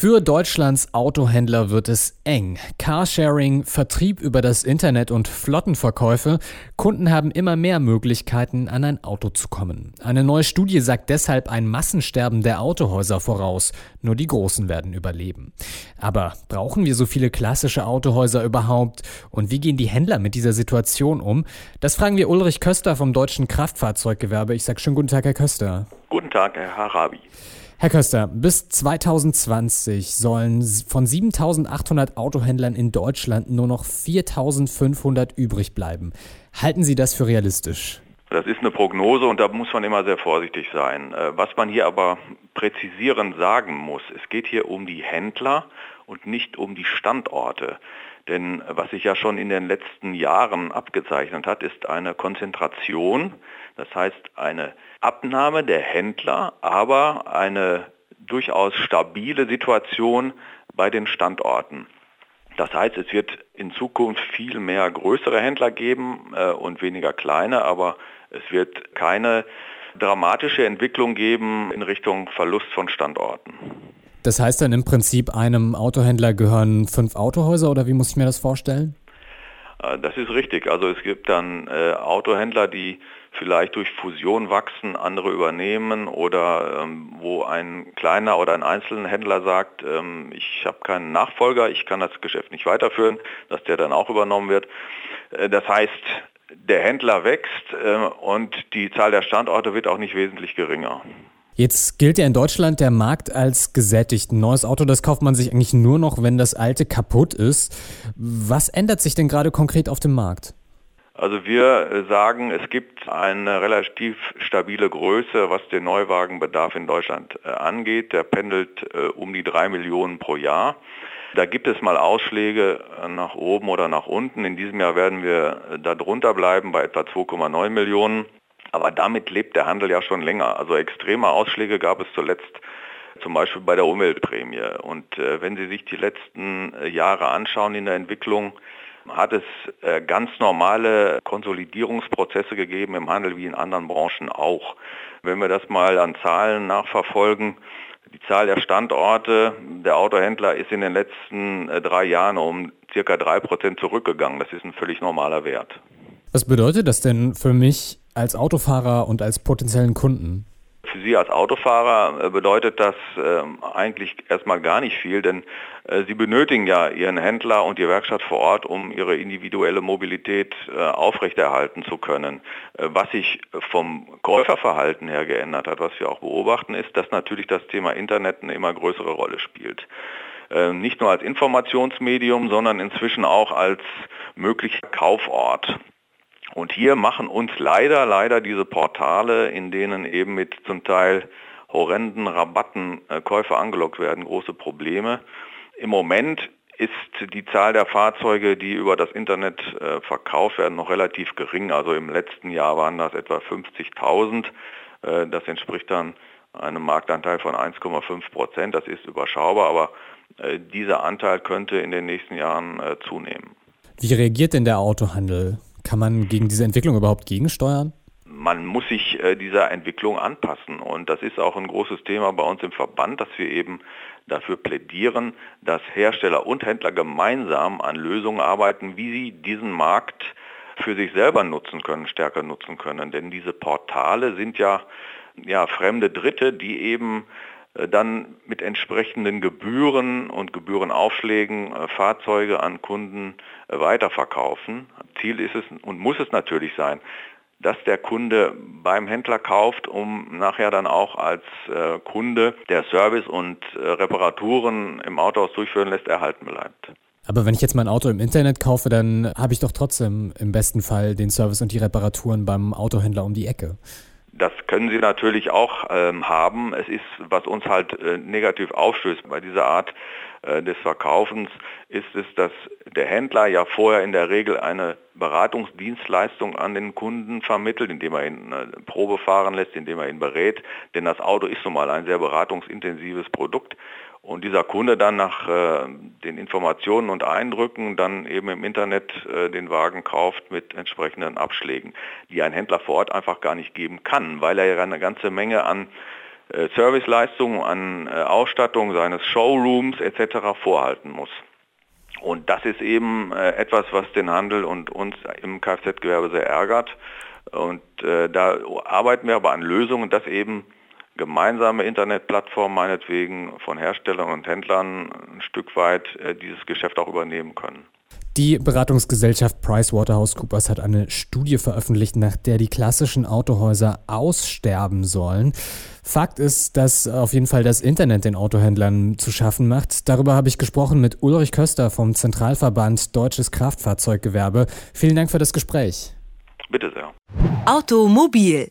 Für Deutschlands Autohändler wird es eng. Carsharing, Vertrieb über das Internet und Flottenverkäufe. Kunden haben immer mehr Möglichkeiten, an ein Auto zu kommen. Eine neue Studie sagt deshalb ein Massensterben der Autohäuser voraus. Nur die Großen werden überleben. Aber brauchen wir so viele klassische Autohäuser überhaupt? Und wie gehen die Händler mit dieser Situation um? Das fragen wir Ulrich Köster vom Deutschen Kraftfahrzeuggewerbe. Ich sage schönen guten Tag, Herr Köster. Guten Tag, Herr Harabi. Herr Köster, bis 2020 sollen von 7800 Autohändlern in Deutschland nur noch 4500 übrig bleiben. Halten Sie das für realistisch? Das ist eine Prognose und da muss man immer sehr vorsichtig sein. Äh, was man hier aber präzisierend sagen muss, es geht hier um die Händler und nicht um die Standorte. Denn was sich ja schon in den letzten Jahren abgezeichnet hat, ist eine Konzentration, das heißt eine Abnahme der Händler, aber eine durchaus stabile Situation bei den Standorten. Das heißt, es wird in Zukunft viel mehr größere Händler geben äh, und weniger kleine, aber es wird keine dramatische Entwicklung geben in Richtung Verlust von Standorten. Das heißt dann im Prinzip, einem Autohändler gehören fünf Autohäuser oder wie muss ich mir das vorstellen? Äh, das ist richtig. Also es gibt dann äh, Autohändler, die vielleicht durch Fusion wachsen, andere übernehmen oder ähm, wo ein kleiner oder ein einzelner Händler sagt, ähm, ich habe keinen Nachfolger, ich kann das Geschäft nicht weiterführen, dass der dann auch übernommen wird. Äh, das heißt, der Händler wächst äh, und die Zahl der Standorte wird auch nicht wesentlich geringer. Jetzt gilt ja in Deutschland der Markt als gesättigt. Ein neues Auto, das kauft man sich eigentlich nur noch, wenn das alte kaputt ist. Was ändert sich denn gerade konkret auf dem Markt? Also wir sagen, es gibt eine relativ stabile Größe, was den Neuwagenbedarf in Deutschland äh, angeht. Der pendelt äh, um die drei Millionen pro Jahr. Da gibt es mal Ausschläge äh, nach oben oder nach unten. In diesem Jahr werden wir da drunter bleiben bei etwa 2,9 Millionen. Aber damit lebt der Handel ja schon länger. Also extreme Ausschläge gab es zuletzt zum Beispiel bei der Umweltprämie. Und äh, wenn Sie sich die letzten äh, Jahre anschauen in der Entwicklung, hat es äh, ganz normale Konsolidierungsprozesse gegeben im Handel wie in anderen Branchen auch. Wenn wir das mal an Zahlen nachverfolgen, die Zahl der Standorte der Autohändler ist in den letzten äh, drei Jahren um circa drei Prozent zurückgegangen. Das ist ein völlig normaler Wert. Was bedeutet das denn für mich als Autofahrer und als potenziellen Kunden? Für Sie als Autofahrer äh, bedeutet das äh, eigentlich erstmal gar nicht viel, denn äh, Sie benötigen ja Ihren Händler und die Werkstatt vor Ort, um Ihre individuelle Mobilität äh, aufrechterhalten zu können. Was sich vom Käuferverhalten her geändert hat, was wir auch beobachten, ist, dass natürlich das Thema Internet eine immer größere Rolle spielt äh, nicht nur als Informationsmedium, sondern inzwischen auch als möglicher Kaufort. Und hier machen uns leider, leider diese Portale, in denen eben mit zum Teil horrenden Rabatten äh, Käufer angelockt werden, große Probleme. Im Moment ist die Zahl der Fahrzeuge, die über das Internet äh, verkauft werden, noch relativ gering. Also im letzten Jahr waren das etwa 50.000. Äh, das entspricht dann einem Marktanteil von 1,5 Prozent. Das ist überschaubar, aber äh, dieser Anteil könnte in den nächsten Jahren äh, zunehmen. Wie reagiert denn der Autohandel? Kann man gegen diese Entwicklung überhaupt gegensteuern? man muss sich äh, dieser Entwicklung anpassen. Und das ist auch ein großes Thema bei uns im Verband, dass wir eben dafür plädieren, dass Hersteller und Händler gemeinsam an Lösungen arbeiten, wie sie diesen Markt für sich selber nutzen können, stärker nutzen können. Denn diese Portale sind ja, ja fremde Dritte, die eben dann mit entsprechenden Gebühren und Gebührenaufschlägen äh, Fahrzeuge an Kunden äh, weiterverkaufen. Ziel ist es und muss es natürlich sein, dass der Kunde beim Händler kauft, um nachher dann auch als Kunde der Service und Reparaturen im Autohaus durchführen lässt, erhalten bleibt. Aber wenn ich jetzt mein Auto im Internet kaufe, dann habe ich doch trotzdem im besten Fall den Service und die Reparaturen beim Autohändler um die Ecke. Das können Sie natürlich auch ähm, haben. Es ist, was uns halt äh, negativ aufstößt bei dieser Art äh, des Verkaufens, ist es, dass der Händler ja vorher in der Regel eine Beratungsdienstleistung an den Kunden vermittelt, indem er ihn äh, Probe fahren lässt, indem er ihn berät. Denn das Auto ist nun mal ein sehr beratungsintensives Produkt. Und dieser Kunde dann nach äh, den Informationen und Eindrücken dann eben im Internet äh, den Wagen kauft mit entsprechenden Abschlägen, die ein Händler vor Ort einfach gar nicht geben kann, weil er ja eine ganze Menge an äh, Serviceleistungen, an äh, Ausstattung seines Showrooms etc. vorhalten muss. Und das ist eben äh, etwas, was den Handel und uns im Kfz-Gewerbe sehr ärgert. Und äh, da arbeiten wir aber an Lösungen, dass eben gemeinsame Internetplattformen meinetwegen von Herstellern und Händlern ein Stück weit äh, dieses Geschäft auch übernehmen können. Die Beratungsgesellschaft PricewaterhouseCoopers hat eine Studie veröffentlicht, nach der die klassischen Autohäuser aussterben sollen. Fakt ist, dass auf jeden Fall das Internet den Autohändlern zu schaffen macht. Darüber habe ich gesprochen mit Ulrich Köster vom Zentralverband Deutsches Kraftfahrzeuggewerbe. Vielen Dank für das Gespräch. Bitte sehr. Automobil